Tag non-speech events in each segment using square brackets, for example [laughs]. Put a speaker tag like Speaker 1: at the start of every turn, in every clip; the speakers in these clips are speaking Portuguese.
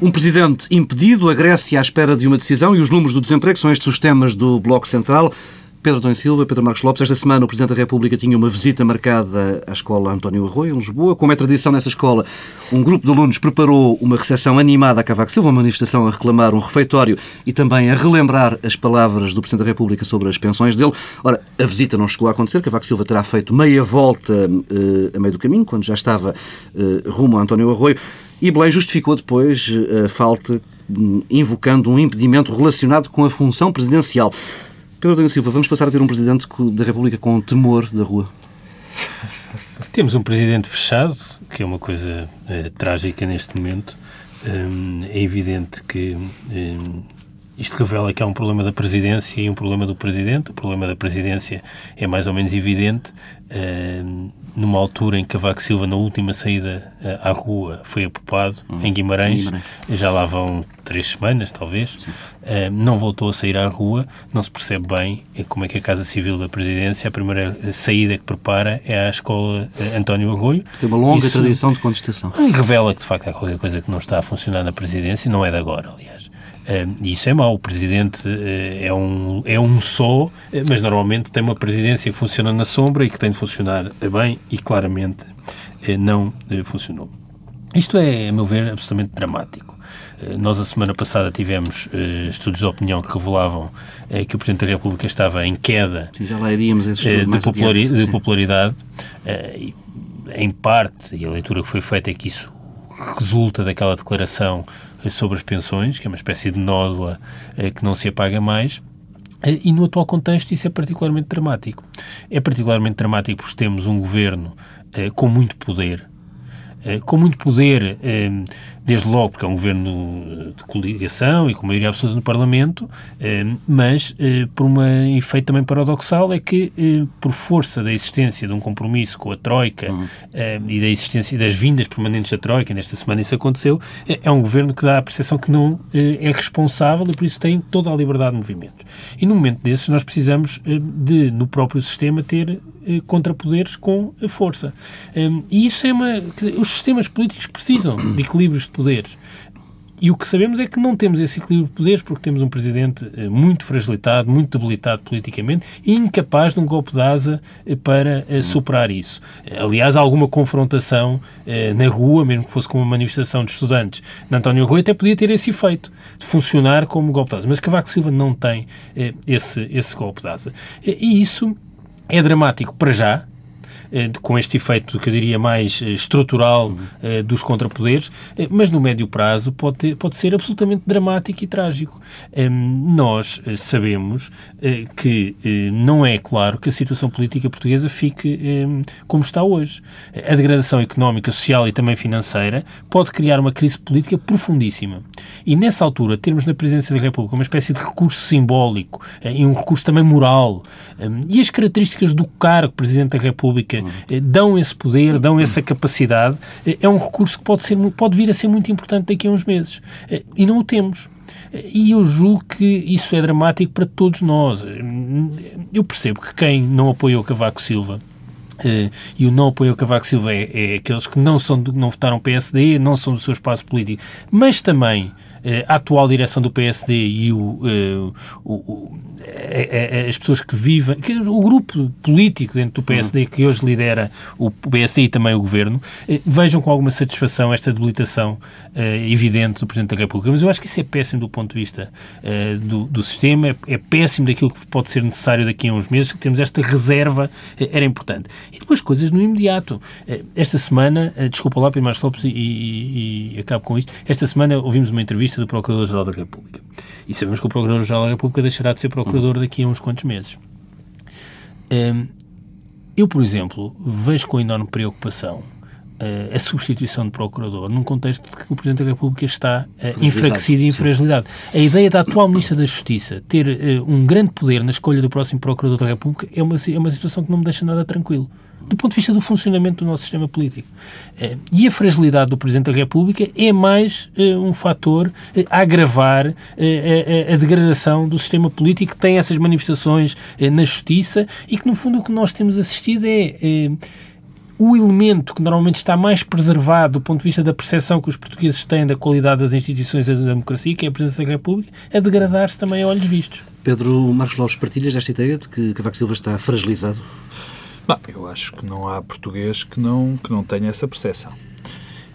Speaker 1: Um presidente impedido, a Grécia à espera de uma decisão e os números do desemprego são estes os temas do Bloco Central. Pedro Dom Silva, Pedro Marcos Lopes, esta semana o Presidente da República tinha uma visita marcada à Escola António Arroio, em Lisboa. Como é tradição nessa escola, um grupo de alunos preparou uma recepção animada a Cavaco Silva, uma manifestação a reclamar um refeitório e também a relembrar as palavras do Presidente da República sobre as pensões dele. Ora, a visita não chegou a acontecer, Cavaco Silva terá feito meia volta uh, a meio do caminho, quando já estava uh, rumo a António Arroio. E Belém justificou depois eh, a falta, hum, invocando um impedimento relacionado com a função presidencial. Pedro Domingos Silva, vamos passar a ter um Presidente da República com temor da rua? [laughs]
Speaker 2: Temos um Presidente fechado, que é uma coisa é, trágica neste momento. Hum, é evidente que hum, isto revela que há um problema da presidência e um problema do presidente. O problema da presidência é mais ou menos evidente. Uh, numa altura em que Cavaco Silva, na última saída uh, à rua, foi apopado hum, em, Guimarães, Guimarães, já lá vão três semanas, talvez, uh, não voltou a sair à rua, não se percebe bem como é que a Casa Civil da Presidência, a primeira saída que prepara é à Escola António Arroio.
Speaker 1: Tem uma longa Isso, tradição de contestação.
Speaker 2: Revela que, de facto, há qualquer coisa que não está a funcionar na Presidência, não é de agora, aliás. Uh, isso é mau. O presidente uh, é, um, é um só, uh, mas normalmente tem uma presidência que funciona na sombra e que tem de funcionar bem e claramente não funcionou. Isto é, a meu ver, absolutamente dramático. Nós, a semana passada, tivemos estudos de opinião que revelavam que o Presidente da República estava em queda
Speaker 1: sim, já lá iríamos de,
Speaker 2: populari adiante, de popularidade. em parte, e a leitura que foi feita é que isso resulta daquela declaração sobre as pensões, que é uma espécie de nódoa eh, que não se apaga mais. Eh, e no atual contexto isso é particularmente dramático. É particularmente dramático porque temos um governo eh, com muito poder, com muito poder desde logo porque é um governo eh, de coligação e com maioria absoluta no Parlamento, eh, mas eh, por um efeito também paradoxal é que, por força da existência de um compromisso com a Troika uhum. e da existência das vindas permanentes da Troika, nesta semana isso aconteceu, é um governo que dá a percepção que não é responsável e por isso tem toda a liberdade de movimentos. E no momento desses nós precisamos de, no próprio sistema, ter contrapoderes com a força. E isso é uma... Os sistemas políticos precisam de equilíbrios de poderes. E o que sabemos é que não temos esse equilíbrio de poderes porque temos um presidente eh, muito fragilitado, muito debilitado politicamente e incapaz de um golpe de asa eh, para eh, superar isso. Aliás, alguma confrontação na rua, mesmo que fosse com uma manifestação de estudantes na António Rui, até podia ter esse efeito, de funcionar como golpe de asa. Mas Cavaco Silva não tem esse, esse golpe de asa. E isso é dramático para já, com este efeito que eu diria mais eh, estrutural eh, dos contrapoderes, mas no médio prazo pode, pode ser absolutamente dramático e trágico. Nós sabemos que não é claro que a situação política portuguesa fique como está hoje. A degradação económica, social e também financeira pode criar uma crise política profundíssima. E nessa altura, termos na Presidência da República uma espécie de recurso simbólico e um recurso também moral e as características do cargo Presidente da República eh, dão esse poder, dão essa capacidade, eh, é um recurso que pode, ser, pode vir a ser muito importante daqui a uns meses. Eh, e não o temos. E eu julgo que isso é dramático para todos nós. Eu percebo que quem não apoiou Cavaco Silva Uh, e o não apoio Cavaco Silva é, é, aqueles que não, são do, não votaram PSD, não são do seu espaço político, mas também a atual direção do PSD e o, uh, o, as pessoas que vivem, que, o grupo político dentro do PSD que hoje lidera o PSD e também o governo, eh, vejam com alguma satisfação esta debilitação eh, evidente do Presidente da República. Mas eu acho que isso é péssimo do ponto de vista eh, do, do, sistema, é, é, péssimo daquilo que pode ser necessário daqui a uns meses, que temos esta reserva, era importante. E depois coisas no imediato. esta semana, desculpa lá, Pedro Lopes, e, e, e acabo com isto, esta semana ouvimos uma entrevista do Procurador-Geral da República. E sabemos que o Procurador-Geral da República deixará de ser Procurador daqui a uns quantos meses. Um, eu, por exemplo, vejo com enorme preocupação uh, a substituição de procurador num contexto de que o Presidente da República está uh, enfraquecido e em fragilidade. A ideia da atual Ministra da Justiça ter uh, um grande poder na escolha do próximo Procurador da República é uma, é uma situação que não me deixa nada tranquilo do ponto de vista do funcionamento do nosso sistema político. Eh, e a fragilidade do Presidente da República é mais eh, um fator eh, a agravar a degradação do sistema político que tem essas manifestações na Justiça e que, no fundo, o que nós temos assistido é o elemento que normalmente está mais preservado do ponto de vista da percepção que os portugueses têm da qualidade das instituições e da democracia, que é a presença da República, a degradar-se também a olhos vistos.
Speaker 1: Pedro Marcos Lopes, partilhas esta ideia de que Cavaco Silva está fragilizado?
Speaker 3: Bom, eu acho que não há português que não, que não tenha essa percepção.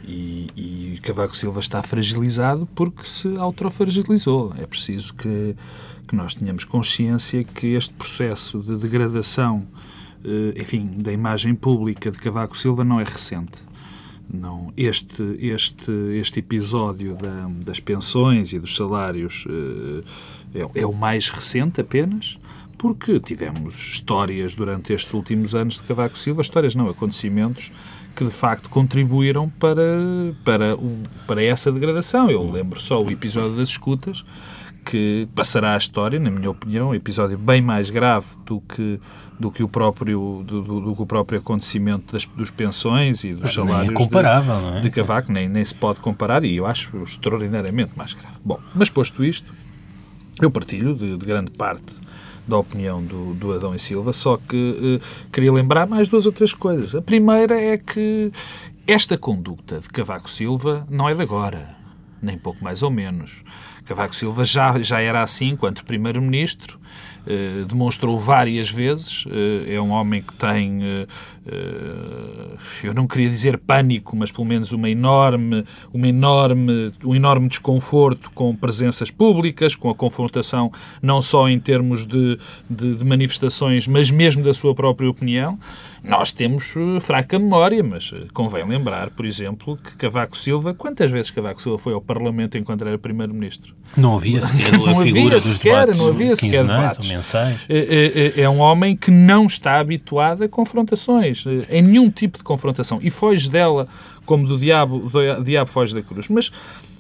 Speaker 3: E, e Cavaco Silva está fragilizado porque se autofragilizou. É preciso que, que nós tenhamos consciência que este processo de degradação eh, enfim, da imagem pública de Cavaco Silva não é recente. Não, este, este, este episódio da, das pensões e dos salários eh, é, é, o mais recente apenas, porque tivemos histórias durante estes últimos anos de Cavaco Silva, histórias não, acontecimentos que de facto contribuíram para, para, para essa degradação. Eu lembro só o episódio das escutas, que passará a história, na minha opinião, um episódio bem mais grave do que do que o próprio do, do, do que o próprio acontecimento das, dos pensões e dos salários
Speaker 2: nem é comparável,
Speaker 3: de,
Speaker 2: não é?
Speaker 3: de Cavaco nem, nem se pode comparar e eu acho extraordinariamente mais grave. Bom, mas posto isto, eu partilho de, de grande parte da opinião do, do Adão e Silva, só que eh, queria lembrar mais duas ou três coisas. A primeira é que esta conduta de Cavaco Silva não é de agora, nem pouco mais ou menos. Cavaco Silva já, já era assim enquanto Primeiro-Ministro, eh, demonstrou várias vezes. Eh, é um homem que tem, eh, eu não queria dizer pânico, mas pelo menos uma enorme, uma enorme, um enorme desconforto com presenças públicas, com a confrontação não só em termos de, de, de manifestações, mas mesmo da sua própria opinião. Nós temos fraca memória, mas convém lembrar, por exemplo, que Cavaco Silva, quantas vezes Cavaco Silva foi ao Parlamento enquanto era Primeiro-Ministro?
Speaker 2: Não havia sequer [laughs] não a figura havia dos sequer, debates
Speaker 3: não havia sequer debates. É, é, é, é, um homem que não está habituado a confrontações, em nenhum tipo de confrontação, e foge dela como do diabo, do diabo foge da cruz. Mas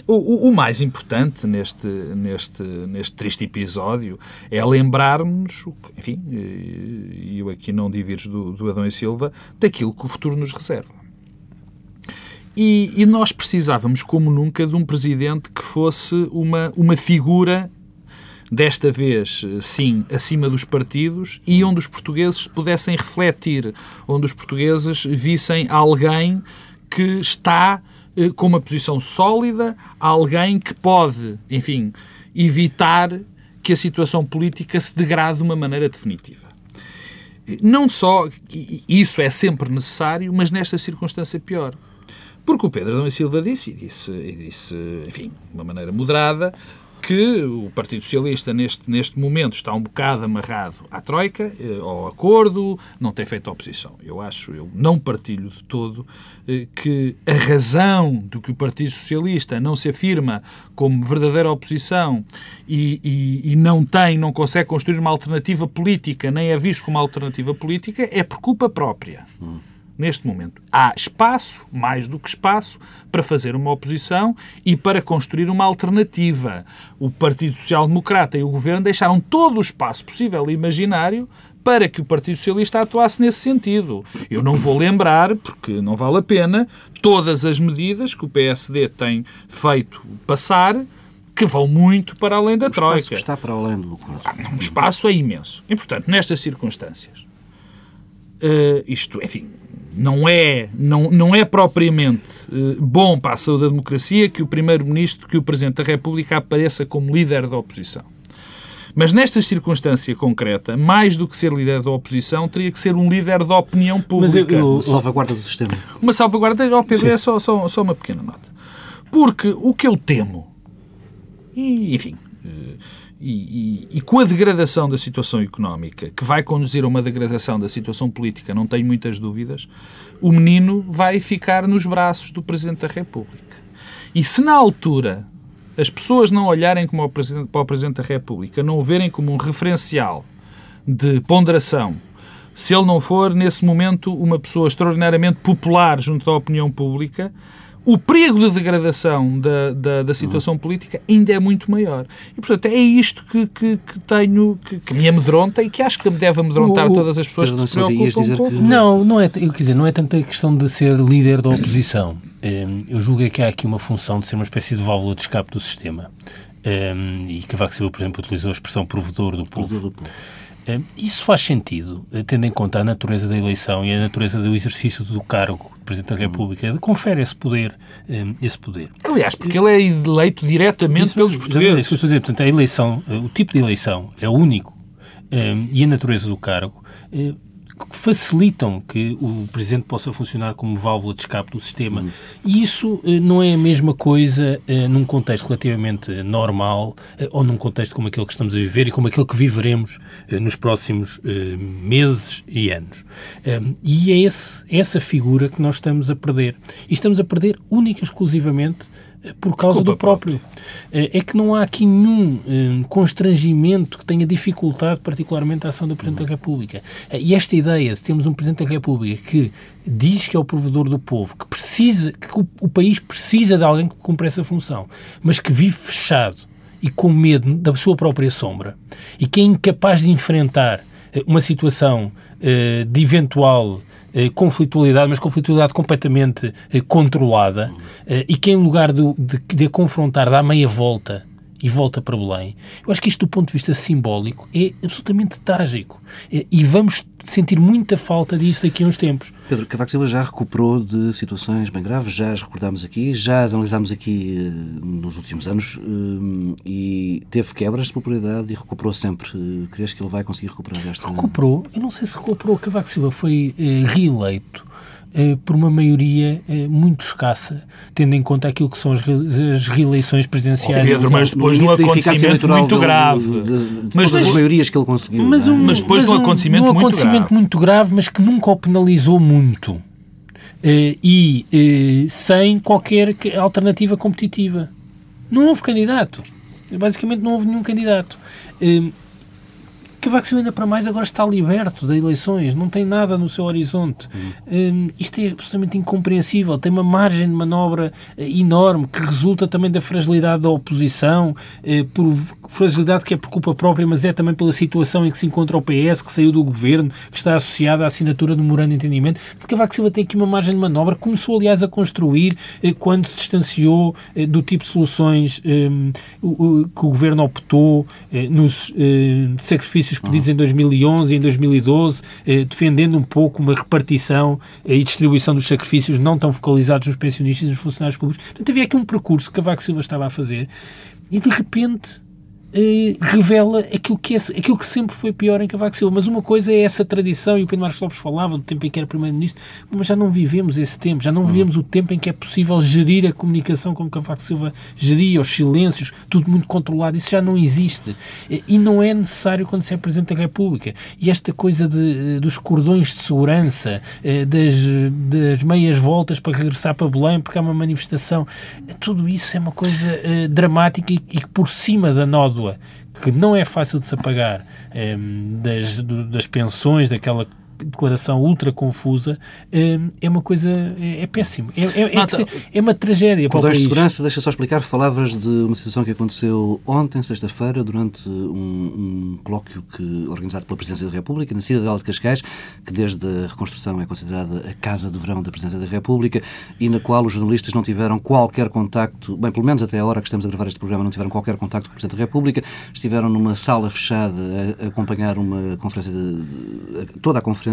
Speaker 3: o, o, mais importante neste, neste, neste triste episódio é lembrarmos, enfim, e eu aqui não divirjo do, do Adão e Silva, daquilo que o futuro nos reserva. E, e, nós precisávamos, como nunca, de um presidente que fosse uma, uma figura, desta vez, sim, acima dos partidos e onde os portugueses pudessem refletir, onde os portugueses vissem alguém que está eh, com uma posição sólida, alguém que pode, enfim, evitar que a situação política se degrade de uma maneira definitiva. Não só isso é sempre necessário, mas nesta circunstância pior. Porque o Pedro Adão e Silva disse, e disse, e disse, enfim, de uma maneira moderada, que o Partido Socialista neste, neste momento está um bocado amarrado à Troika, eh, ao acordo, não tem feito oposição. Eu acho, eu não partilho de todo eh, que a razão do que o Partido Socialista não se afirma como verdadeira oposição e, e, e não tem, não consegue construir uma alternativa política, nem é visto como uma alternativa política, é por culpa própria. Hum neste momento. Há espaço, mais do que espaço, para fazer uma oposição e para construir uma alternativa. O Partido Social Democrata e o Governo deixaram todo o espaço possível e imaginário para que o Partido Socialista atuasse nesse sentido. Eu não vou lembrar, porque não vale a pena, todas as medidas que o PSD tem feito passar que vão muito para além da o Troika.
Speaker 1: Espaço está para além do acordo.
Speaker 3: O espaço é imenso. E, portanto, nestas circunstâncias, uh, isto, enfim, não é, não, não é propriamente uh, bom para a saúde da democracia que o Primeiro-Ministro, que o Presidente da República apareça como líder da oposição. Mas nesta circunstância concreta, mais do que ser líder da oposição, teria que ser um líder da opinião pública. Mas eu,
Speaker 1: eu, uma salvaguarda do sistema.
Speaker 3: Uma salvaguarda, oh Pedro, é só, só, só uma pequena nota. Porque o que eu temo, e enfim, e, e, e, com a degradação da situação económica, que vai conduzir a uma degradação da situação política, não tenho muitas dúvidas, o menino vai ficar nos braços do Presidente da República. E se na altura as pessoas não olharem como Presidente, para o Presidente da República, não o verem como um referencial de ponderação, se ele não for, nesse momento, uma pessoa extraordinariamente popular junto à opinião pública, o perigo de degradação da, da, da situação política ainda é muito maior. E, portanto, é isto que, que, que tenho, que, que, me amedronta e que acho que me deve amedrontar o, todas as pessoas que se preocupam com...
Speaker 2: Que... Não, não é, eu, quer dizer, não é tanto a questão de ser líder da oposição. Hum, eu julgo é que há aqui uma função de ser uma espécie de válvula de escape do sistema. Um, e Cavaco Silva, por exemplo, utilizou a exprovedor do povo. Provedor do povo. Isso faz sentido, tendo em conta a natureza da eleição e a natureza do exercício do cargo de Presidente da República, confere esse poder. Esse poder.
Speaker 3: Aliás, porque ele é eleito diretamente Isso, pelos portugueses. É isso
Speaker 2: que eu estou a dizer. Portanto, a eleição, o tipo de eleição é único e a natureza do cargo que facilitam que o Presidente possa funcionar como válvula de escape do sistema. Uhum. E isso eh, não é a mesma coisa eh, num contexto relativamente normal eh, ou num contexto como aquele que estamos a viver e como aquele que viveremos nos próximos meses e anos. E é esse, essa figura que nós estamos a perder. E estamos a perder única e exclusivamente por causa Culpa do próprio. É que não há aqui nenhum um, constrangimento que tenha dificultado particularmente a ação do Presidente da República. E esta ideia de termos um Presidente da República que diz que é o provedor do povo, que precisa, que o, o país precisa de alguém que cumpra essa função, mas que vive fechado e com medo da sua própria sombra e que é incapaz de enfrentar eh, uma situação uh, de eventual eh, conflitualidade, mas conflitualidade completamente eh, controlada, eh, e que em lugar de, de, de a confrontar dá meia volta e volta para Belém. Eu acho que isto, do ponto de vista simbólico, é absolutamente trágico. E vamos sentir muita falta disso daqui a uns tempos.
Speaker 1: Pedro Cavaco Silva já recuperou de situações bem graves, já as recordámos aqui, já as analisámos aqui uh, nos últimos anos uh, e teve quebras de popularidade e recuperou sempre. Uh, Crees que ele vai conseguir recuperar esta?
Speaker 2: Recuperou? Eu não sei se recuperou. Cavaco Silva foi reeleito eh, por uma maioria eh, muito escassa, tendo em conta aquilo que são as, as reeleições presidenciais.
Speaker 3: Pedro, mas depois de um acontecimento muito grave.
Speaker 1: mas das maiorias que ele conseguiu.
Speaker 3: Mas, é? um, mas depois mas de um acontecimento,
Speaker 2: um, muito, acontecimento grave. muito grave, mas que nunca o penalizou muito. Uh, e uh, sem qualquer alternativa competitiva. Não houve candidato. Basicamente não houve nenhum candidato. Cavaco ainda para mais agora está liberto das eleições, não tem nada no seu horizonte. Hum, isto é absolutamente incompreensível, tem uma margem de manobra eh, enorme que resulta também da fragilidade da oposição, eh, por fragilidade que é por culpa própria, mas é também pela situação em que se encontra o PS, que saiu do governo, que está associada à assinatura do memorando de entendimento. Cavaco Silva tem aqui uma margem de manobra, começou aliás a construir eh, quando se distanciou do tipo de soluções hum, que o governo optou nos sacrifícios benefícios pedidos em 2011 e em 2012, eh, defendendo um pouco uma repartição eh, e distribuição dos sacrifícios não tão focalizados nos pensionistas e nos funcionários públicos. Portanto, havia aqui um percurso que Cavaco Silva estava a fazer e, de repente, eh, revela aquilo que, é, aquilo que sempre foi pior em Cavaco Silva. Mas uma coisa é essa tradição, e o Pedro Marcos Lopes falava do tempo em que era Primeiro-Ministro, mas já não vivemos esse tempo, já não vivemos o tempo em que é possível gerir a comunicação como Cavaco Silva geria, os silêncios, tudo muito controlado. Isso já não existe. E não é necessário quando se é Presidente da República. E esta coisa de, dos cordões de segurança, eh, das, das meias voltas para regressar para Belém porque há uma manifestação, tudo isso é uma coisa dramática e, e por cima da nódoa que não é fácil de se apagar eh, das, das pensões, daquela declaração ultra confusa eh, é uma coisa, é, é péssimo. É, é, é, é uma tragédia para o país.
Speaker 1: de segurança, deixa só explicar, falavas de uma situação que aconteceu ontem, sexta-feira, durante um, um colóquio que, organizado pela Presidência da República, na cidade de Cascais, que desde a reconstrução é considerada a casa de verão da Presidência da República, e na qual os jornalistas não tiveram qualquer contacto, bem, pelo menos até a hora que estamos a gravar este programa, não tiveram qualquer contacto com o Presidente da República, estiveram numa sala fechada a acompanhar uma conferência, de, toda a conferência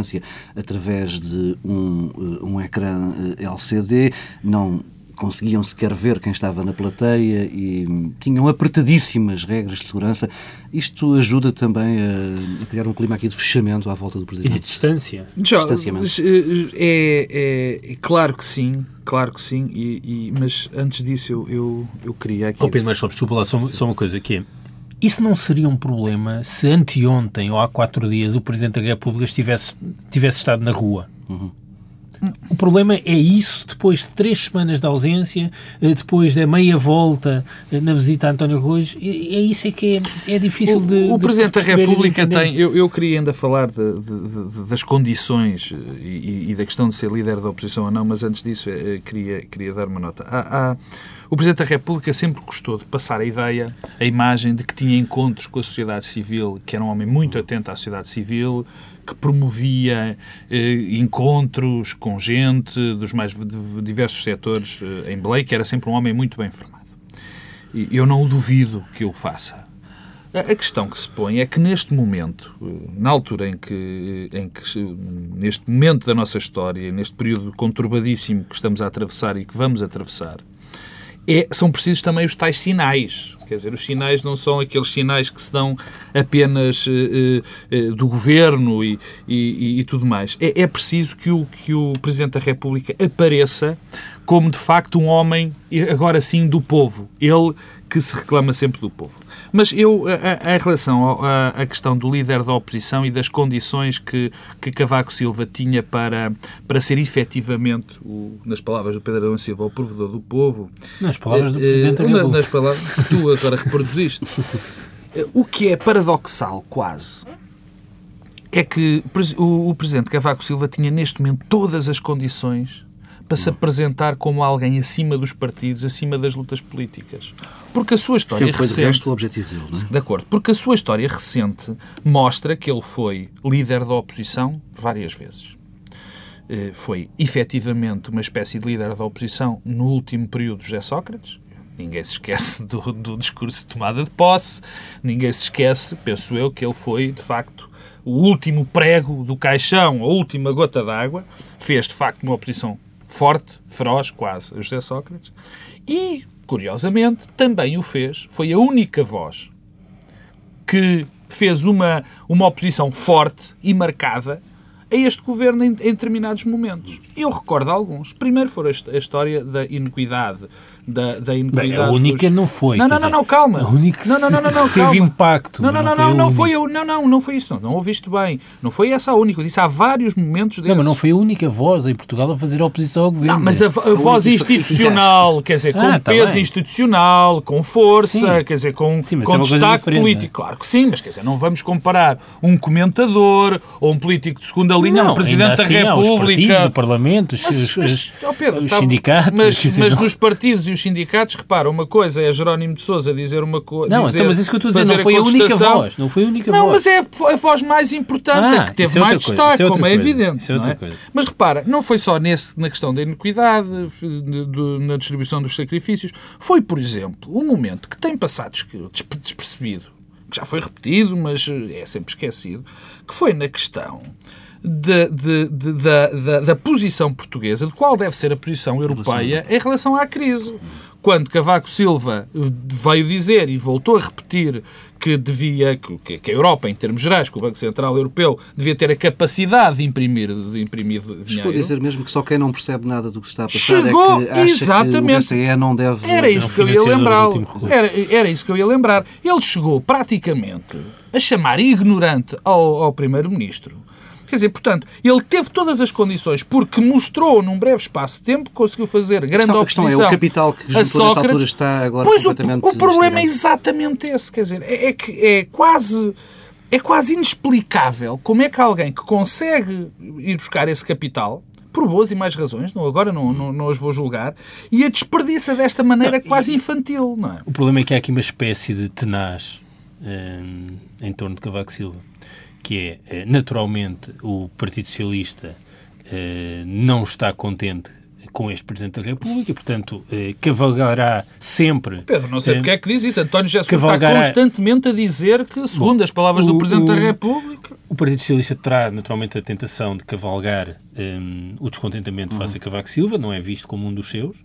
Speaker 1: através de um, eh, um ecrã eh, LCD, não conseguiam sequer ver quem estava na plateia e tinham apertadíssimas regras de segurança. Isto ajuda também a, a criar um clima aqui de fechamento à volta do Presidente.
Speaker 2: E de distância.
Speaker 3: Já, eh, é, é, é, claro que sim, claro que sim, e, e, mas antes disso eu, eu, eu queria aqui...
Speaker 2: Oh, Pedro, mas só, desculpa lá, só, só uma coisa, que é, isso não seria um problema se anteontem ou há quatro dias o Presidente da República tivesse estado na rua? Uhum. O problema é isso, depois de três semanas de ausência, eh, depois da meia volta eh, na visita a António Rui, é isso é que é, é difícil
Speaker 3: o,
Speaker 2: de.
Speaker 3: O
Speaker 2: de
Speaker 3: Presidente da República tem. Eu, eu queria ainda falar de, de, das condições eh, e, e, da questão de ser líder da oposição ou não, mas antes disso queria, queria dar uma nota. Há, há, o Presidente da República sempre gostou de passar a ideia, a imagem de que tinha encontros com a sociedade civil, que era um homem muito atento à sociedade civil, que promovia eh, encontros com gente dos mais diversos setores eh, em que era sempre um homem muito bem formado. E eu não o duvido que o faça. A questão que se põe é que neste momento, na altura em que, em que, neste momento da nossa história, neste período conturbadíssimo que estamos a atravessar e que vamos atravessar, é, são precisos também os tais sinais. Quer dizer, os sinais não são aqueles sinais que se dão apenas uh, uh, do governo e, e, e tudo mais. É, é, preciso que o, que o Presidente da República apareça como, de facto, um homem, agora sim, do povo. Ele que se reclama sempre do povo. Mas eu, em relação à questão do líder da oposição e das condições que, que Cavaco Silva tinha para, para ser efetivamente, o, nas palavras do Pedro Adão Silva, o provedor do povo.
Speaker 2: Nas palavras do eh, Presidente República.
Speaker 3: Nas palavras que tu agora reproduziste. [laughs] O que é paradoxal, quase, é que o, o Presidente Cavaco Silva tinha neste momento todas as condições para se apresentar como alguém acima dos partidos, acima das lutas políticas. Porque a sua história
Speaker 1: Sempre foi
Speaker 3: recente...
Speaker 1: de resto o objetivo dele, não é?
Speaker 3: De acordo. Porque a sua história recente mostra que ele foi líder da oposição várias vezes. Eh, foi efetivamente uma espécie de líder da oposição no último período de José Sócrates. Ninguém se esquece [laughs] do, do discurso de tomada de posse, ninguém se esquece, penso eu, que ele foi, de facto, o último prego do caixão, a última gota d'água, fez, de facto, uma oposição forte, feroz, quase, José Sócrates. E, curiosamente, também o fez, foi a única voz que fez uma, uma oposição forte e marcada a este governo em, em determinados momentos. Eu recordo alguns. Primeiro foi a, a história da iniquidade da, da
Speaker 2: Bem, a única
Speaker 3: dos...
Speaker 2: não foi.
Speaker 3: Não, não, não, não, calma.
Speaker 2: A única
Speaker 3: não, não, não, não, não,
Speaker 2: teve
Speaker 3: calma.
Speaker 2: impacto.
Speaker 3: Não, não, não, não, não, foi, não, não, não foi isso. Não, não ouviste bem. Não foi essa a única. Eu disse há vários momentos desses.
Speaker 2: Não, mas não foi a única voz em Portugal a fazer oposição ao governo.
Speaker 3: Não, mas a, a voz institucional, [laughs] quer dizer, com ah, tá peso bem. institucional, com força, sim. quer dizer, com, sim, com é destaque político. Claro que sim, mas quer dizer, não vamos comparar um comentador ou um político de segunda linha,
Speaker 2: não,
Speaker 3: um Presidente da
Speaker 2: assim,
Speaker 3: República. Os
Speaker 2: partidos do Parlamento, os, mas, os, oh Pedro, os tá, sindicatos.
Speaker 3: Mas, mas nos partidos e os sindicatos, repara, uma coisa é Jerónimo de Sousa dizer uma coisa.
Speaker 2: Não, então, mas isso que eu estou a dizer não foi a única voz. Não foi a única
Speaker 3: não,
Speaker 2: voz.
Speaker 3: mas é a voz mais importante, ah, que teve é mais destaque, é como é evidente. É é? Mas repara, não foi só nesse, na questão da iniquidade, de, de, na distribuição dos sacrifícios, foi, por exemplo, um momento que tem passado despercebido, que já foi repetido, mas é sempre esquecido, que foi na questão de, de, de, da, da, da, posição portuguesa, de qual deve ser a posição europeia em relação à crise. Quando Cavaco Silva veio dizer e voltou a repetir que devia, que, que a Europa, em termos gerais, que o Banco Central Europeu devia ter a capacidade de imprimir, de imprimir dinheiro. Chegou
Speaker 1: a dizer mesmo que só quem não percebe nada do que está a passar
Speaker 3: Chegou,
Speaker 1: é que acha
Speaker 3: exatamente.
Speaker 1: que o BCE não deve...
Speaker 3: Era isso que eu ia lembrar. Era, era isso que eu ia lembrar. Ele chegou praticamente a chamar ignorante ao, ao Primeiro-Ministro Quer dizer, portanto, ele teve todas as condições, porque mostrou num breve espaço de tempo, conseguiu fazer grande
Speaker 1: a
Speaker 3: oposição.
Speaker 1: É o capital que a Sócrates, altura está agora
Speaker 3: pois
Speaker 1: completamente...
Speaker 3: O, o problema é exatamente esse, quer dizer, é, é que é quase... É quase inexplicável como é que alguém que consegue ir buscar esse capital, por boas e mais razões, não, agora não, não, não as vou julgar, e a desperdiça desta maneira não, quase infantil. Não é?
Speaker 2: O problema é que há aqui uma espécie de tenaz hum, em torno de Cavaco Silva que é, eh, naturalmente, o Partido Socialista eh, não está contente com este Presidente da República, portanto, eh, cavalgará sempre...
Speaker 3: Pedro, não sei porque é que diz isso. António Jesus cavalgará... está constantemente a dizer que, segundo Bom, as palavras o, do Presidente o, da República...
Speaker 2: O Partido Socialista terá, naturalmente, a tentação de cavalgar um, o descontentamento uhum. face a Cavaco Silva, não é visto como um dos seus, eh,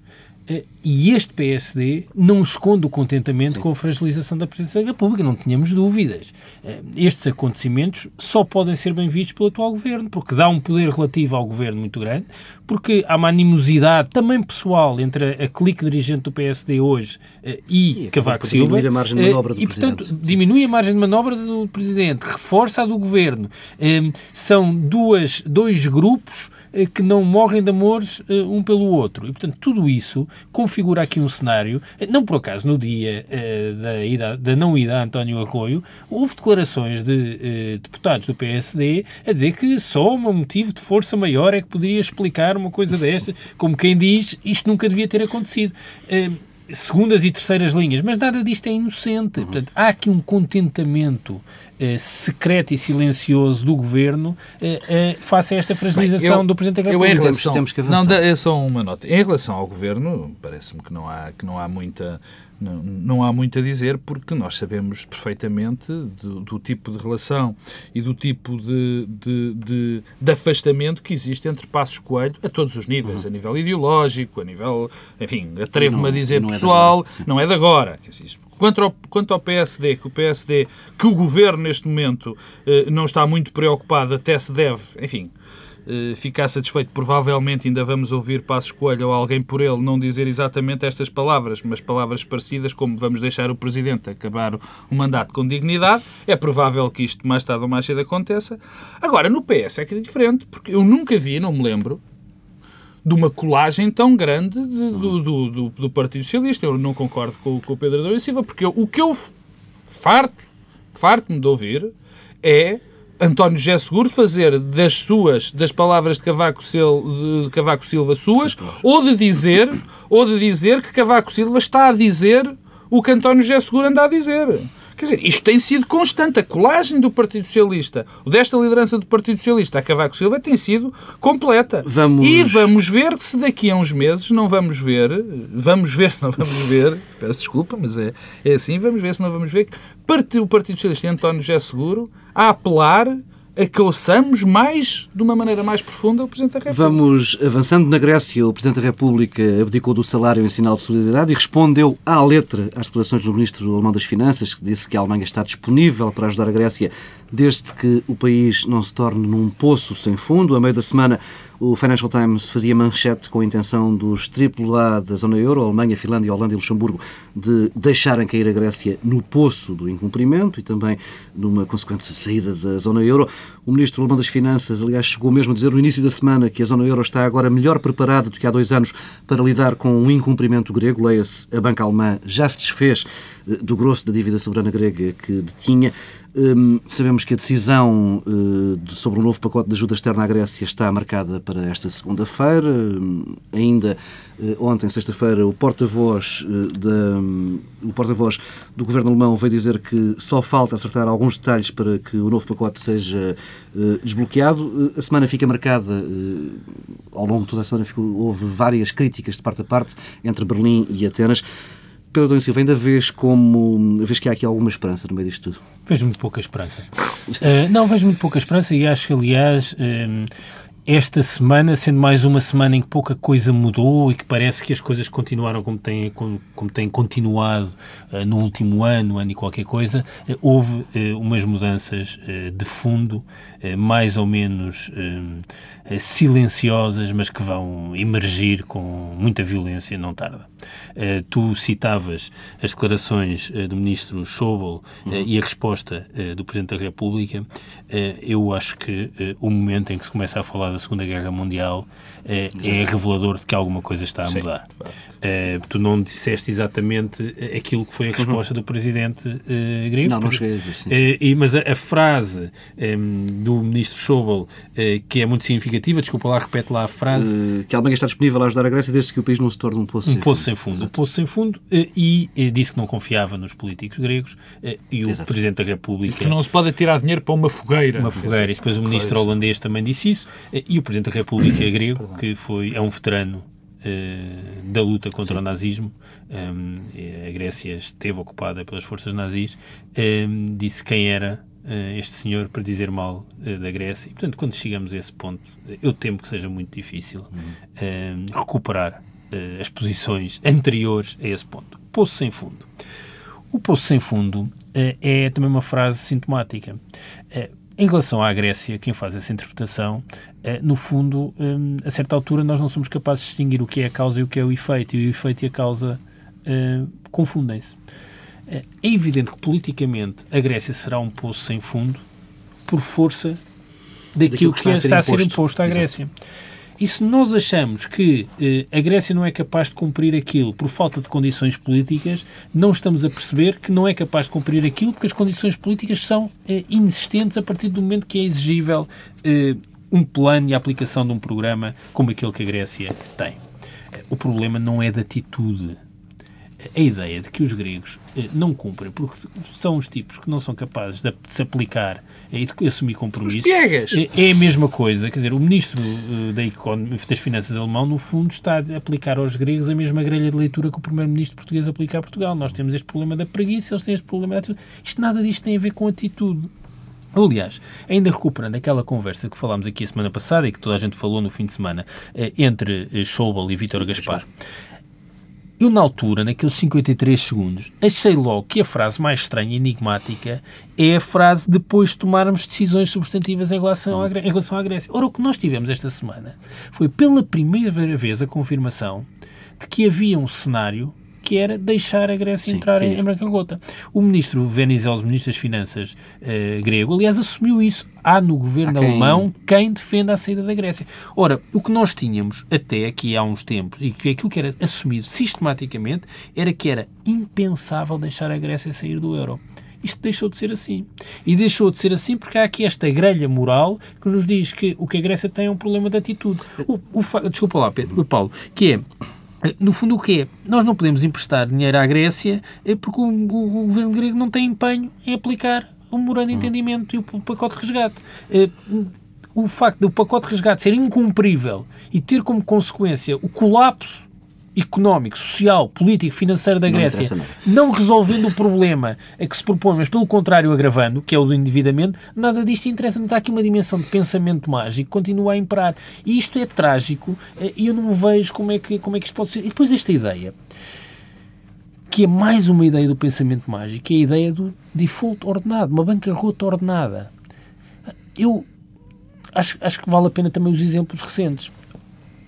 Speaker 2: e este PSD não esconde o contentamento Sim. com a fragilização da Presidência da República, não tínhamos dúvidas. Eh, estes acontecimentos só podem ser bem vistos pelo atual governo, porque dá um poder relativo ao governo muito grande, porque há uma animosidade também pessoal entre a, clique dirigente do PSD hoje eh, e, e Cavaco Silva.
Speaker 1: A margem de manobra do
Speaker 2: e,
Speaker 1: portanto,
Speaker 2: Presidente. diminui a margem de manobra do Presidente, reforça a do governo. São duas, dois grupos que não morrem de amores um pelo outro. E, portanto, tudo isso configura aqui um cenário, não por acaso no dia da, ida, da não ida a António Arroio, houve declarações de deputados do PSD a dizer que só um motivo de força maior é que poderia explicar uma coisa desta, como quem diz, isto nunca devia ter acontecido. Segundas e terceiras linhas, mas nada disto é inocente. Portanto, há aqui um contentamento eh, secreto e silencioso do governo eh, eh, face a esta fragilização Bem, eu, do Presidente da República.
Speaker 3: Eu, em relação, temos, que avançar. Não, é só uma nota. Em relação ao governo, parece-me que não há, que não há muita não, não há muito a dizer porque nós sabemos perfeitamente do, do tipo de relação e do tipo de, de, de, de, afastamento que existe entre Passos Coelho a todos os níveis, uhum. a nível ideológico, a nível, enfim, atrevo-me a dizer não pessoal, é não é de agora. Quanto ao, quanto ao PSD, que o PSD, que o governo neste momento eh, não está muito preocupado, até se deve, enfim, eh, ficar satisfeito. Provavelmente ainda vamos ouvir Passos Coelho ou alguém por ele não dizer exatamente estas palavras, mas palavras parecidas, como vamos deixar o Presidente acabar o mandato com dignidade. É provável que isto mais tarde ou mais cedo aconteça. Agora, no PS é que é diferente, porque eu nunca vi, não me lembro, de uma colagem tão grande de, do, do, do, do, Partido Socialista. Eu não concordo com, com o Pedro Adão Silva, porque eu, o que eu farto, farto-me de ouvir é António José Seguro fazer das suas, das palavras de Cavaco, de Cavaco Silva suas, ou de dizer, ou de dizer que Cavaco Silva está a dizer o que António José Seguro anda a dizer. Quer dizer, isto tem sido constante. A colagem do Partido Socialista, desta liderança do Partido Socialista a Cavaco Silva, tem sido completa. Vamos... E vamos ver se daqui a uns meses não vamos ver, vamos ver se não vamos ver, peço desculpa, mas é, é assim, vamos ver se não vamos ver, o Partido Socialista e António José Seguro a apelar a que ouçamos mais, de uma maneira mais profunda, o Presidente da República.
Speaker 1: Vamos avançando. Na Grécia, o Presidente da República abdicou do salário em sinal de solidariedade e respondeu à letra às declarações do Ministro alemão das Finanças, que disse que a Alemanha está disponível para ajudar a Grécia desde que o país não se torne num poço sem fundo. A meio da semana, o Financial Times fazia manchete com a intenção dos AAA da zona euro, Alemanha, Finlândia, Holanda e Luxemburgo, de deixarem cair a Grécia no poço do incumprimento e também numa consequente saída da zona euro. O ministro alemão das Finanças, aliás, chegou mesmo a dizer no início da semana que a zona euro está agora melhor preparada do que há dois anos para lidar com o incumprimento grego. Leia-se, a banca alemã já se desfez eh, do grosso da dívida soberana grega que detinha. Hum, sabemos que a decisão uh, sobre o um novo pacote de ajuda externa à Grécia está marcada para esta segunda-feira. Hum, ainda uh, ontem, sexta-feira, o porta-voz uh, um, o porta-voz do governo alemão veio dizer que só falta acertar alguns detalhes para que o novo pacote seja desbloqueado. a semana fica marcada, ao longo de toda a semana ficou, houve várias críticas de parte a parte entre Berlim e Atenas. Pedro Domingos Silva, ainda vês como vês que há aqui alguma esperança no meio disto tudo?
Speaker 2: Vejo muito pouca esperança. uh, [laughs] não, vejo muito pouca esperança e acho que, aliás, uh, esta semana, sendo mais uma semana em que pouca coisa mudou e que parece que as coisas continuaram como têm, como, como têm continuado uh, no último ano, ano e qualquer coisa, uh, houve uh, umas mudanças de fundo, mais ou menos silenciosas, mas que vão emergir com muita violência, não tarda. Tu citavas as declarações do ministro Schauble uhum. e a resposta do Presidente da República. eu acho que o momento em que se começa a falar da Segunda Guerra Mundial é, é revelador de que alguma coisa está a mudar. É, tu não disseste exatamente aquilo que foi a uhum. resposta uhum. do presidente uh, grego.
Speaker 1: Não, não cheguei a dizer.
Speaker 2: Uh, mas a, a frase um, do ministro Schauble, uh, que é muito significativa, desculpa lá, repete lá a frase.
Speaker 1: que a Alemanha está disponível a ajudar a Grécia desde que o país não se torne um poço um sem
Speaker 2: poço
Speaker 1: fundo.
Speaker 2: Sem fundo. Um poço sem fundo. e disse que não confiava nos políticos gregos. e o Exato. presidente da República. E
Speaker 3: que não se pode tirar dinheiro para uma fogueira.
Speaker 2: Uma fogueira. E depois o ministro holandês também disse isso. e o presidente da República [coughs] grego que foi, é um veterano uh, da luta contra Sim. o nazismo. Um, a Grécia esteve ocupada pelas forças nazis. Um, disse quem era uh, este senhor para dizer mal uh, da Grécia. E, portanto, quando chegamos a esse ponto, eu temo que seja muito difícil uhum. recuperar as posições anteriores a esse ponto. Poço sem fundo. O poço sem fundo é também uma frase sintomática. Em relação à Grécia, quem faz essa interpretação, eh, no fundo, eh, a certa altura, nós não somos capazes de distinguir o que é a causa e o que é o efeito, e o efeito e a causa eh, confundem-se. É evidente que politicamente a Grécia será um poço sem fundo por força daquilo, daquilo que, que, está a ser imposto, imposto à Grécia. Exato. E se nós achamos que eh, a Grécia não é capaz de cumprir aquilo por falta de condições políticas, não estamos a perceber que não é capaz de cumprir aquilo porque as condições políticas são eh, inexistentes a partir do momento que é exigível eh, um plano e a aplicação de um programa como aquele que a Grécia tem. O problema não é de atitude. a ideia de que os gregos eh, não cumprem, porque são os tipos que não são capazes de, se aplicar e de assumir compromissos,
Speaker 3: é,
Speaker 2: é a mesma coisa. Quer dizer, o ministro eh, da Economia, das Finanças alemão, no fundo, está a aplicar aos gregos a mesma grelha de leitura que o primeiro-ministro português aplica a Portugal. Nós temos este problema da preguiça, eles têm este problema da atitude. Isto, nada disto tem a ver com atitude. Aliás, ainda recuperando aquela conversa que falámos aqui a semana passada e que toda a gente falou no fim de semana entre Schauble e Vítor Gaspar. Eu, na altura, naqueles 53 segundos, achei logo que a frase mais estranha e enigmática é a frase depois de tomarmos decisões substantivas em relação, à, em relação à Grécia. Ora, o que nós tivemos esta semana foi pela primeira vez a confirmação de que havia um cenário que era deixar a Grécia Sim, entrar em, em bancarrota. O ministro Venizelos, ministro das Finanças uh, grego, aliás, assumiu isso. Há no governo alemão quem defenda a saída da Grécia. Ora, o que nós tínhamos até aqui há uns tempos, e que aquilo que era assumido sistematicamente, era que era impensável deixar a Grécia sair do euro isto deixou de ser assim. E deixou de ser assim porque há aqui esta grelha moral que nos diz que o que a Grécia tem é um problema de atitude. O, o, desculpa lá, Pedro, Paulo, que é no fundo, o que é? Nós não podemos emprestar dinheiro à Grécia eh, porque o, o, o governo grego não tem empenho em aplicar o memorando de hum. entendimento e o pacote de resgate. Eh, o facto do pacote de resgate ser incumprível e ter como consequência o colapso económico, social, político, financeiro da Grécia, não, não resolvendo o problema a que se propõe, mas pelo contrário agravando, que é o do endividamento, nada disto interessa. Não está aqui uma dimensão de pensamento mágico que continua a imperar. E isto é trágico eh, e eu não vejo como é, que, como é que isto pode ser. E depois esta ideia, que é mais uma ideia do pensamento mágico, que é a ideia do default ordenado, uma bancarrota ordenada. Eu acho, acho que vale a pena também os exemplos recentes.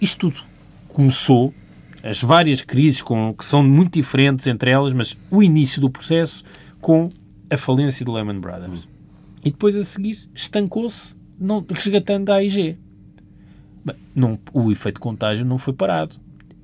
Speaker 2: Isto tudo começou as várias crises com, que são muito diferentes entre elas, mas o início do processo com a falência do Lehman Brothers. Hum. E depois a seguir estancou-se resgatando a AIG. Bem, não, o efeito contágio não foi parado.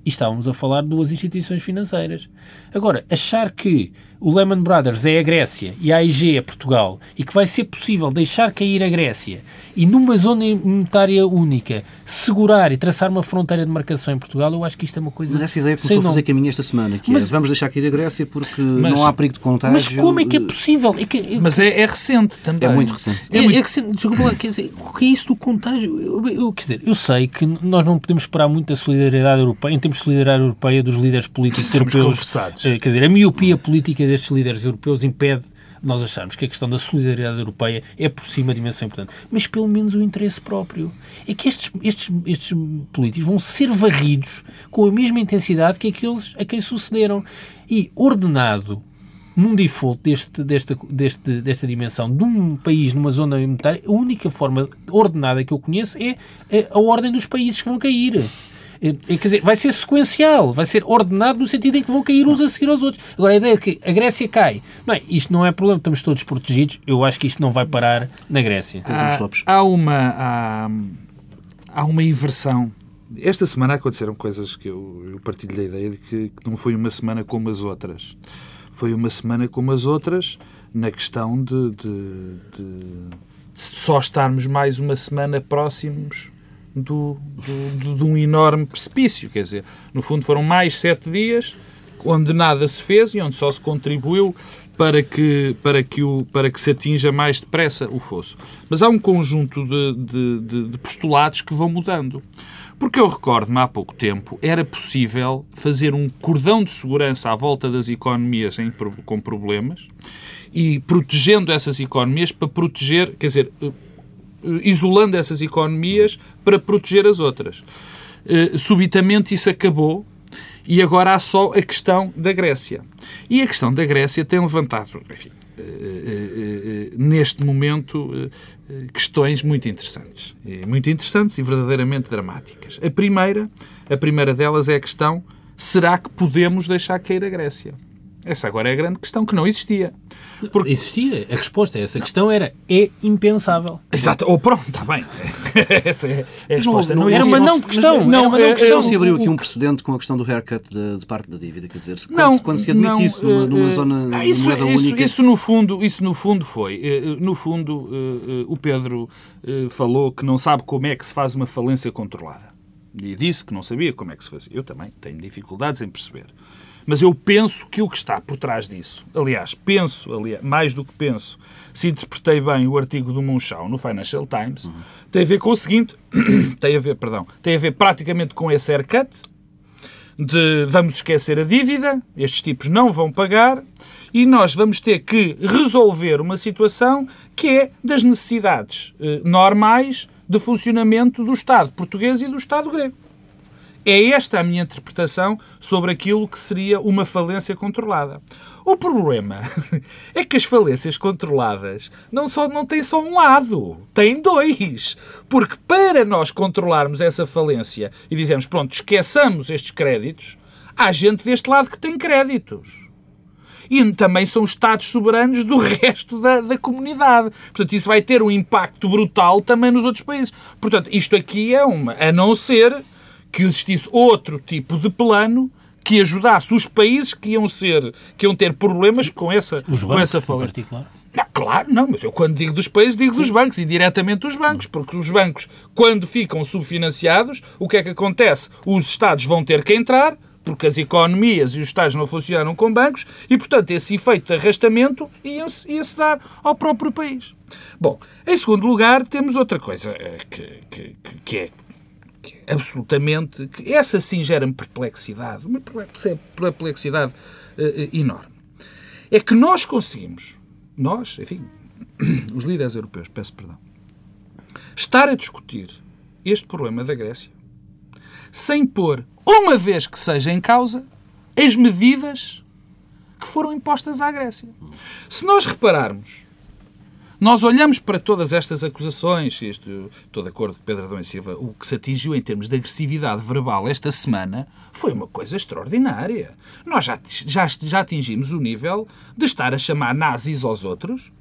Speaker 2: E estávamos a falar de duas instituições financeiras. Agora, achar que o Lehman Brothers é a Grécia e a AIG é Portugal e que vai ser possível deixar cair a Grécia e numa zona monetária única segurar e traçar uma fronteira de marcação em Portugal, eu acho que isto é uma coisa.
Speaker 1: Mas essa ideia começou a fazer caminho esta semana, que é, mas, é vamos deixar cair a Grécia porque mas, não há perigo de contágio.
Speaker 2: Mas como é que é possível? É que, é,
Speaker 3: mas é, é, recente também.
Speaker 1: É muito recente.
Speaker 2: É, é, muito... é recente. Desculpa lá, quer dizer, o que é isso do contágio? Eu, eu, quer dizer, eu sei que nós não podemos esperar muito da solidariedade europeia, em termos de solidariedade europeia, dos líderes políticos
Speaker 3: Estamos
Speaker 2: europeus. Eh, quer dizer, a miopia política destes líderes europeus impede nós acharmos que a questão da solidariedade europeia é por cima a dimensão importante, mas pelo menos o interesse próprio. É que estes, estes, estes políticos vão ser varridos com a mesma intensidade que aqueles a quem sucederam. E ordenado num default deste, desta, deste, desta dimensão de um país numa zona monetária, a única forma ordenada que eu conheço é a ordem dos países que vão cair. É, quer dizer, vai ser sequencial, vai ser ordenado no sentido em que vão cair uns a seguir aos outros. Agora, a ideia de que a Grécia cai, bem, isto não é problema, estamos todos protegidos, eu acho que isto não vai parar na Grécia.
Speaker 3: Há, há uma, há, há uma inversão esta semana aconteceram coisas que eu, eu partilho da ideia de que, que, não foi uma semana como as outras. Foi uma semana como as outras na questão de, de, de, de só estarmos mais uma semana próximos do, do, de um enorme precipício. Quer dizer, no fundo foram mais sete dias onde nada se fez e onde só se contribuiu para que, para que, o, para que se atinja mais depressa o fosso. Mas há um conjunto de, de, de, de postulados que vão mudando. Porque eu recordo-me há pouco tempo, era possível fazer um cordão de segurança à volta das economias em, com problemas e protegendo essas economias para proteger, quer dizer, isolando essas economias para proteger as outras. Eh, subitamente isso acabou e agora há só a questão da Grécia. E a questão da Grécia tem levantado, enfim, eh, neste momento, questões muito interessantes. Muito interessantes e verdadeiramente dramáticas. A primeira, a primeira delas é a questão: será que podemos deixar cair a Grécia? Essa agora é a grande questão que não existia.
Speaker 2: Porque... Existia. A resposta a essa questão era é impensável.
Speaker 3: Exato. Ou oh, pronto, está bem. [laughs] essa é a resposta.
Speaker 2: Não, não, era uma não questão.
Speaker 1: Não, era uma
Speaker 2: não é, questão.
Speaker 1: se abriu aqui um precedente com a questão do haircut de, de parte da dívida. Quer dizer, quando, não, quando se admite não, isso numa, numa uh, zona
Speaker 3: uh, isso, moeda isso, única... Isso no, fundo, isso no fundo foi. Uh, no fundo, o Pedro falou que não sabe como é que se faz uma falência controlada. E disse que não sabia como é que se fazia. Eu também tenho dificuldades em perceber. Mas eu penso que o que está por trás disso, aliás, penso, aliás, mais do que penso, se interpretei bem o artigo do Munchau no Financial Times, uhum. tem a ver com o seguinte, [coughs] tem a ver, perdão, tem a ver praticamente com esse haircut, de vamos esquecer a dívida, estes tipos não vão pagar, e nós vamos ter que resolver uma situação que é das necessidades eh, normais de funcionamento do Estado português e do Estado grego. É esta a minha interpretação sobre aquilo que seria uma falência controlada. O problema [laughs] é que as falências controladas não, só, não têm só um lado, têm dois. Porque para nós controlarmos essa falência e dizermos, pronto, esqueçamos estes créditos, há gente deste lado que tem créditos e também são Estados soberanos do [laughs] resto da, da comunidade. Portanto, isso vai ter um impacto brutal também nos outros países. Portanto, isto aqui é uma. A não ser que existisse outro tipo de plano que ajudasse os países que iam ser que iam ter problemas com essa
Speaker 2: os
Speaker 3: com essa
Speaker 2: falência.
Speaker 3: Não, claro, não, mas eu quando digo dos países, digo Sim. dos bancos, e diretamente dos bancos, porque os bancos, quando ficam subfinanciados, o que é que acontece? Os Estados vão ter que entrar, porque as economias e os Estados não funcionam com bancos e, portanto, esse efeito de arrastamento ia-se ia dar ao próprio país. Bom, em segundo lugar, temos outra coisa eh, que, que, que é que é absolutamente. Que essa sim gera-me perplexidade, uma perplexidade uh, enorme. É que nós conseguimos, nós, enfim, [clears throat] os líderes europeus, peço perdão, estar a discutir este problema da Grécia sem pôr, uma vez que seja em causa, as medidas que foram impostas à Grécia. Se nós repararmos, nós olhamos para todas estas acusações, isto, estou de acordo com Pedro Adão e Silva, o que se atingiu em termos de agressividade verbal esta semana foi uma coisa extraordinária. Nós já, já, já atingimos o nível de estar a chamar nazis aos outros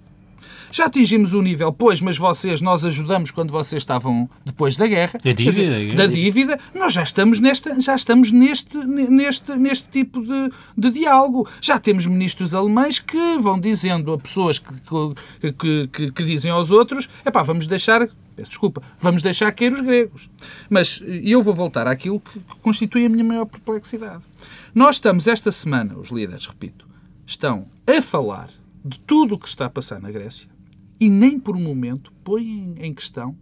Speaker 3: já atingimos o nível, pois, mas vocês, nós ajudamos quando vocês estavam depois da guerra.
Speaker 2: Da dívida.
Speaker 3: Dizer, da dívida. Nós já estamos, nesta, já estamos neste, neste, neste tipo de, de diálogo. Já temos ministros alemães que vão dizendo a pessoas que, que, que, que dizem aos outros, é pá, vamos deixar peço desculpa, vamos deixar cair os gregos. Mas eu vou voltar àquilo que constitui a minha maior perplexidade. Nós estamos esta semana, os líderes, repito, estão a falar de tudo o que está a passar na Grécia e nem por um momento põe em questão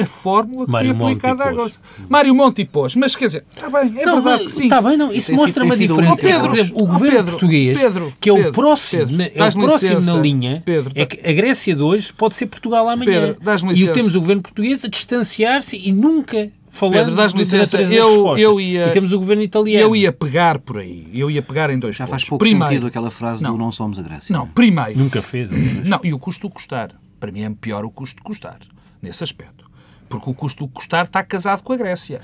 Speaker 3: a fórmula que
Speaker 2: Mário
Speaker 3: foi aplicada agora. Mário Monti pôs. Mas quer dizer, está bem, é não, verdade que sim.
Speaker 2: Está bem, não. Isso mostra uma diferença. Oh, Pedro, exemplo, o governo Pedro, português, Pedro, que é o próximo, Pedro, é o próximo licença, na linha, Pedro, é que a Grécia de hoje pode ser Portugal amanhã. Pedro, e temos o governo português a distanciar-se e nunca falando
Speaker 3: Pedro, dás licença, eu, eu ia,
Speaker 2: e temos o governo italiano.
Speaker 3: Eu ia pegar por aí, eu ia pegar em dois
Speaker 1: Já
Speaker 3: pontos.
Speaker 1: faz pouco primeiro, sentido aquela frase não, do não somos a Grécia.
Speaker 3: Não, primeiro...
Speaker 2: Nunca fez.
Speaker 3: Não, e o custo do custar. Para mim é pior o custo de custar, nesse aspecto. Porque o custo de custar está casado com a Grécia.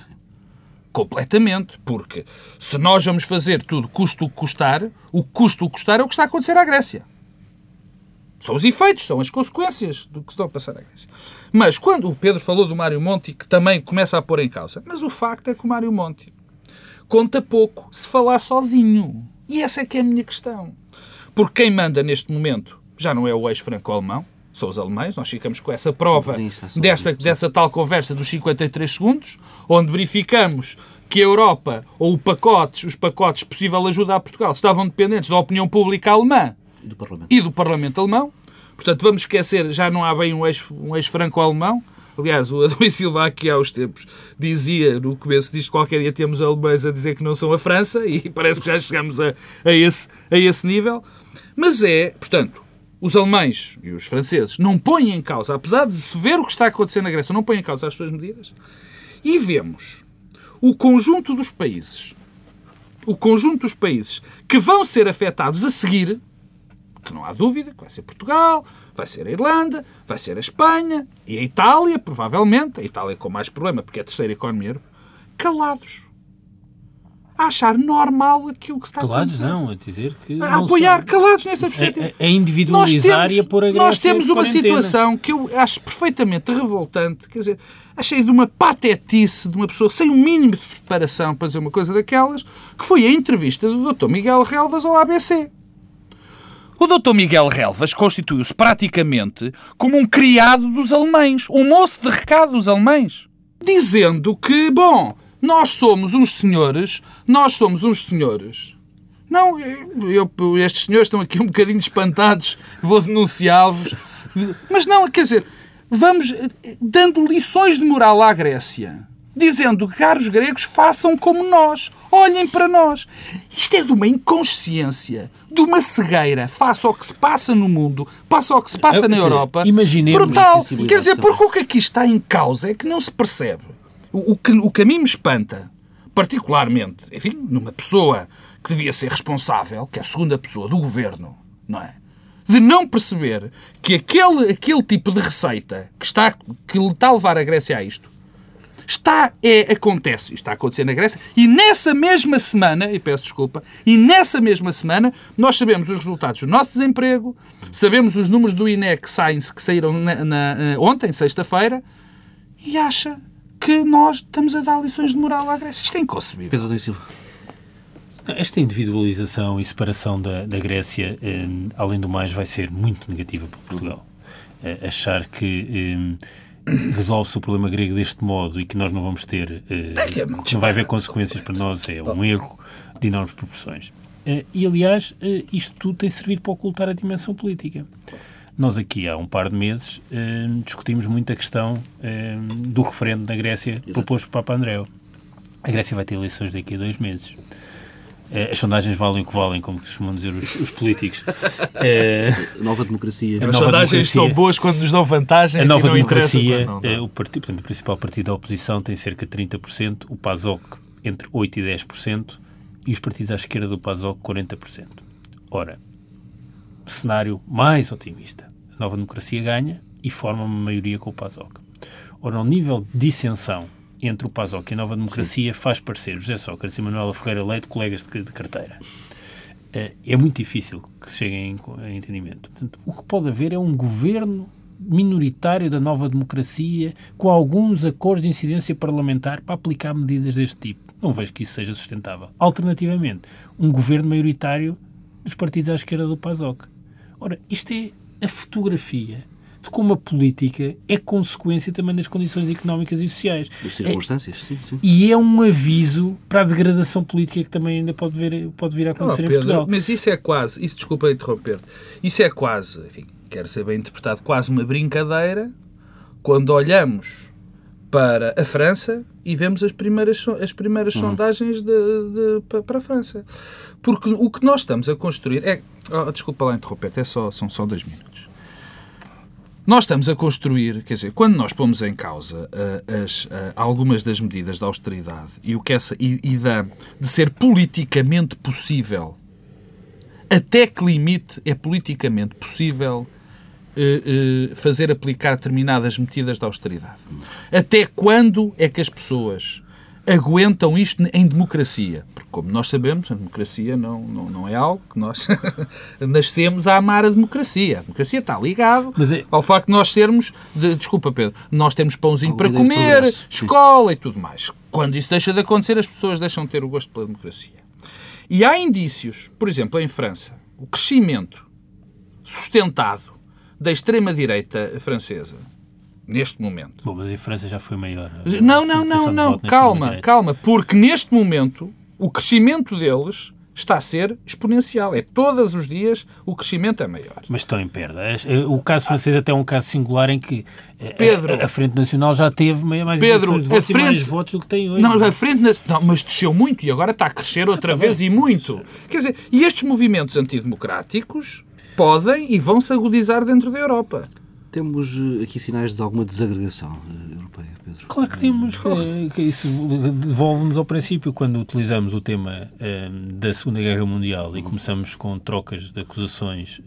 Speaker 3: Completamente. Porque se nós vamos fazer tudo custo custar, o custo custar é o que está a acontecer à Grécia. São os efeitos, são as consequências do que estão a passar à Grécia. Mas quando o Pedro falou do Mário Monti, que também começa a pôr em causa, mas o facto é que o Mário Monti conta pouco se falar sozinho. E essa é que é a minha questão. Porque quem manda neste momento já não é o ex-franco-alemão, são os alemães. Nós ficamos com essa prova desta, dessa tal conversa dos 53 segundos, onde verificamos que a Europa, ou o pacotes, os pacotes possível ajuda a Portugal, estavam dependentes da opinião pública alemã
Speaker 1: do Parlamento,
Speaker 3: e do Parlamento alemão. Portanto, vamos esquecer, já não há bem um ex-franco-alemão. Um ex Aliás, o Adão Silva aqui há uns tempos dizia, no começo disto, qualquer dia temos alemães a dizer que não são a França e [laughs] parece que já chegamos a, a, esse, a esse nível. Mas é, portanto, os alemães e os franceses não põem em causa, apesar de se ver o que está acontecendo na Grécia, não põem em causa as suas medidas. E vemos o conjunto dos países, o conjunto dos países que vão ser afetados a seguir, que não há dúvida, que vai ser Portugal, vai ser a Irlanda, vai ser a Espanha e a Itália, provavelmente, a Itália com mais problema porque é a terceira economia, calados a achar normal aquilo que está
Speaker 2: calados,
Speaker 3: a acontecer.
Speaker 2: não, a dizer que.
Speaker 3: A apoiar, são... calados nessa perspectiva.
Speaker 2: A, a individualizar e a pôr a
Speaker 3: Nós temos uma situação que eu acho perfeitamente revoltante, quer dizer, achei de uma patetice de uma pessoa sem o um mínimo de preparação para dizer uma coisa daquelas, que foi a entrevista do Dr. Miguel Relvas ao ABC. O Dr. Miguel Relvas constituiu-se praticamente como um criado dos alemães, um moço de recado dos alemães, dizendo que, bom, nós somos uns senhores, nós somos uns senhores Não, eu, eu, estes senhores estão aqui um bocadinho espantados, vou denunciá-los. Mas não, quer dizer, vamos dando lições de moral à Grécia, dizendo, caros gregos, façam como nós, olhem para nós. Isto é de uma inconsciência, de uma cegueira face ao que se passa no mundo, face ao que se passa na Europa.
Speaker 2: Imaginemos
Speaker 3: brutal. Quer dizer, porque o que aqui está em causa é que não se percebe. O, o, que, o que a mim me espanta, particularmente, enfim, numa pessoa que devia ser responsável, que é a segunda pessoa do governo, não é? De não perceber que aquele, aquele tipo de receita que, está, que lhe está a levar a Grécia a isto está, é, acontece, está a acontecer na Grécia, e nessa mesma semana, e peço desculpa, e nessa mesma semana nós sabemos os resultados do nosso desemprego, sabemos os números do INE que, saem, que saíram na, na, eh, ontem, sexta-feira, e acha que nós estamos a dar lições de moral à Grécia. Isto é inconcebível.
Speaker 1: Pedro Silva.
Speaker 2: Esta individualização e separação da, da Grécia, eh, além do mais, vai ser muito negativa para Portugal. Eh, achar que eh, resolve-se o problema grego deste modo e que nós não vamos ter, que não vai haver consequências para nós, é um erro de enormes proporções. Eh, e, aliás, eh, isto tudo tem servido para ocultar a dimensão política. Nós aqui, há um par de meses, discutimos muito a questão do referendo na Grécia Exato. proposto por Papa Andréu. A Grécia vai ter eleições daqui a dois meses. Eh, as sondagens valem o que valem, como costumam dizer os, os políticos.
Speaker 1: É, nova democracia.
Speaker 3: As sondagens democracia, são boas quando nos dão vantagem.
Speaker 2: A nova democracia, não, não. É, o, partido, portanto, o principal partido da oposição tem cerca de 30%, o PASOK entre 8% e 10%, e os partidos à esquerda do PASOK 40%. Ora, cenário mais otimista. A nova democracia ganha e forma uma maioria com o PASOK. Ora, o nível de dissensão entre o PASOK e a Nova Democracia Sim. faz parecer José Sócrates e Manuela Ferreira Leite colegas de, de carteira. Eh, é muito difícil que cheguem a entendimento. Portanto, o que pode haver é um governo minoritário da nova democracia com alguns acordos de incidência parlamentar para aplicar medidas deste tipo. Não vejo que isso seja sustentável. Alternativamente, um governo maioritário dos partidos à esquerda do PASOK. Ora, isto é a fotografia de como a política é consequência também das condições económicas e sociais.
Speaker 1: Das circunstâncias, é, sim, sim.
Speaker 2: E é um aviso para a degradação política que também ainda pode vir, pode vir a acontecer oh, Pedro, em Portugal.
Speaker 3: Mas isso é quase, isso desculpa interromper isso é quase, enfim, quero ser bem interpretado, quase uma brincadeira quando olhamos para a França e vemos as primeiras, as primeiras uhum. sondagens de, de, para a França. Porque o que nós estamos a construir é. Oh, desculpa lá interromper, é só, são só dois minutos. Nós estamos a construir, quer dizer, quando nós pomos em causa uh, as, uh, algumas das medidas da austeridade e, o que essa, e, e da, de ser politicamente possível, até que limite é politicamente possível uh, fazer aplicar determinadas medidas da austeridade? Até quando é que as pessoas aguentam isto em democracia. Porque, como nós sabemos, a democracia não, não, não é algo que nós [laughs] nascemos a amar a democracia. A democracia está ligado é... ao facto de nós sermos, de, desculpa Pedro, nós temos pãozinho para comer, escola e tudo mais. Quando isso deixa de acontecer, as pessoas deixam de ter o gosto pela democracia. E há indícios, por exemplo, em França, o crescimento sustentado da extrema-direita francesa neste momento.
Speaker 2: Bom, mas em França já foi maior.
Speaker 3: Não, não, não, não. Calma, calma. Porque neste momento o crescimento deles está a ser exponencial. É todos os dias o crescimento é maior.
Speaker 2: Mas estão em perda. É, o caso francês até é um caso singular em que Pedro, a, a Frente Nacional já teve mais Pedro, de votos, frente, mais votos do que tem hoje.
Speaker 3: Não, a Frente Nacional, mas desceu muito e agora está a crescer outra ah, vez e muito. Quer dizer, e estes movimentos antidemocráticos podem e vão se agudizar dentro da Europa
Speaker 1: temos eh, aqui sinais de alguma desagregação eh, europeia, Pedro?
Speaker 2: Claro que temos. Que, que isso devolve-nos ao princípio, quando utilizamos o tema eh, da Segunda Guerra Mundial e começamos com trocas de acusações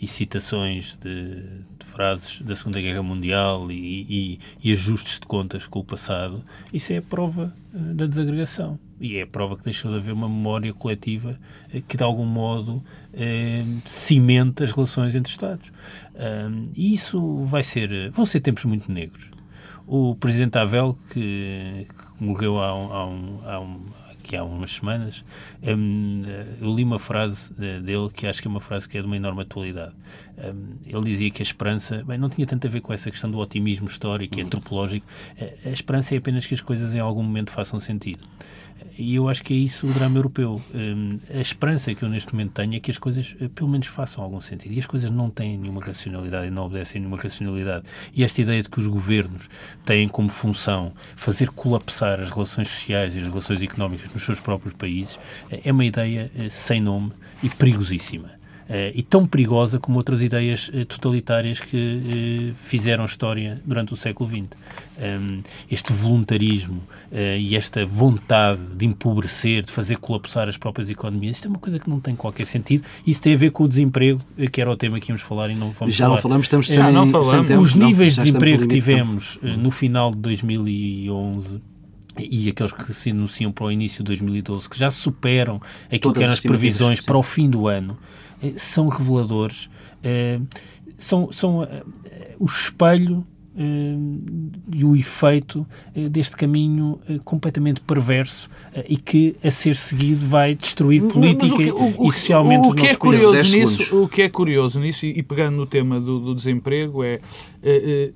Speaker 2: e citações de, frases da Segunda Guerra Mundial e, e, e ajustes de contas com o passado, isso é a prova da desagregação e é a prova que deixou de haver uma memória coletiva eh, que, de algum modo, eh, cimenta as relações entre Estados. E isso vai ser... vão ser tempos muito negros. O presidente Havel, que, que morreu há, um, há, um, há, um, há umas semanas, um, eu li uma frase dele que acho que é uma frase que é de uma enorme atualidade. Um, ele dizia que a esperança, bem, não tinha tanto a ver com essa questão do otimismo histórico e antropológico, a, a esperança é apenas que as coisas em algum momento façam sentido. E eu acho que é isso o drama europeu. Um, a esperança que eu neste momento tenho é que as coisas, eh, pelo menos, façam algum sentido. E as coisas não têm nenhuma racionalidade e não obedecem nenhuma racionalidade. E esta ideia de que os governos têm como função fazer colapsar as relações sociais e as relações económicas nos seus próprios países eh, é uma ideia eh, sem nome e perigosíssima. Uh, e tão perigosa como outras ideias uh, totalitárias que uh, fizeram história durante o século XX. Um, este voluntarismo e esta vontade de empobrecer, de fazer colapsar as próprias economias, isto é uma coisa que não tem qualquer sentido. Isso tem a ver com o desemprego, que era o tema que íamos falar e não vamos
Speaker 1: Já
Speaker 2: falar.
Speaker 1: não falamos, estamos sem,
Speaker 3: Já não falamos.
Speaker 1: Tempo,
Speaker 2: Os níveis
Speaker 1: não,
Speaker 2: de desemprego que tivemos no final de 2011 e aqueles que se anunciam para o início de 2012, que já superam aquilo
Speaker 1: Todas
Speaker 2: que eram
Speaker 1: as
Speaker 2: previsões para o fim do ano, eh, são reveladores, eh, são, são eh, o espelho e o efeito deste caminho completamente perverso e que, a ser seguido, vai destruir política
Speaker 3: o que- o- o-
Speaker 2: e socialmente
Speaker 3: o,
Speaker 2: os
Speaker 3: que é
Speaker 2: nossos países.
Speaker 3: curioso
Speaker 1: 10
Speaker 3: nisso. O que é curioso nisso, e pegando no tema do, do desemprego, é... eh, eh,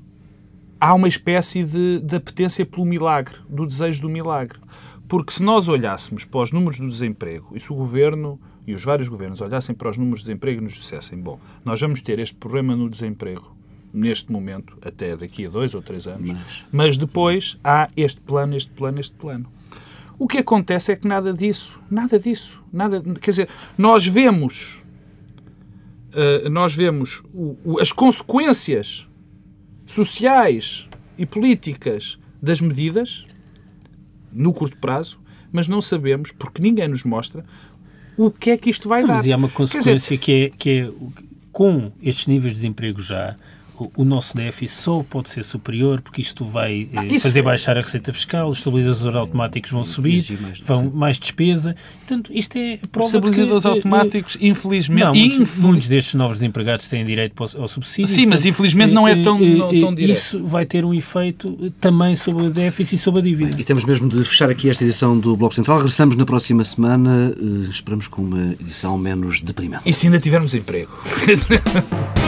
Speaker 3: há uma espécie de, de apetência pelo milagre, do desejo do milagre. Porque se nós olhássemos para os números do desemprego, e se o governo e os vários governos olhassem para os números de desemprego e nos dissessem: bom, nós vamos ter este problema no desemprego neste momento, até daqui a dois ou três anos,
Speaker 1: Mas-
Speaker 3: mas, depois há este plano, este plano, este plano. O que acontece é que nada disso, nada disso, nada, quer dizer, nós vemos, eh, nós vemos o- o- as consequências sociais e políticas das medidas no curto prazo, mas não sabemos, porque ninguém nos mostra, o que é que isto vai dar.
Speaker 2: Mas há uma
Speaker 3: Quer dizer,
Speaker 2: consequência que, é, que é, com estes níveis de desemprego já, o, o nosso déficit só pode ser superior porque isto vai eh,
Speaker 3: isso
Speaker 2: fazer
Speaker 3: é-
Speaker 2: baixar a receita fiscal, os estabilizadores automáticos vão subir,
Speaker 1: mais,
Speaker 2: vão
Speaker 1: sim.
Speaker 2: mais despesa. Portanto, isto é
Speaker 3: os
Speaker 2: prova de que...
Speaker 3: estabilizadores
Speaker 2: eh, eh,
Speaker 3: automáticos, infelizmente,
Speaker 2: Não, muitos,
Speaker 3: infeliz-
Speaker 2: muitos destes novos desempregados têm direito ao, ao subsídio.
Speaker 3: Sim, mas infelizmente não é tão- não tão direto.
Speaker 2: Isso vai ter um efeito eh, também sobre o déficit e sobre a dívida.
Speaker 1: E temos mesmo de fechar aqui esta edição do Bloco Central. Regressamos na próxima semana. eh, Esperamos com uma edição menos deprimente.
Speaker 3: E se ainda tivermos emprego? [laughs]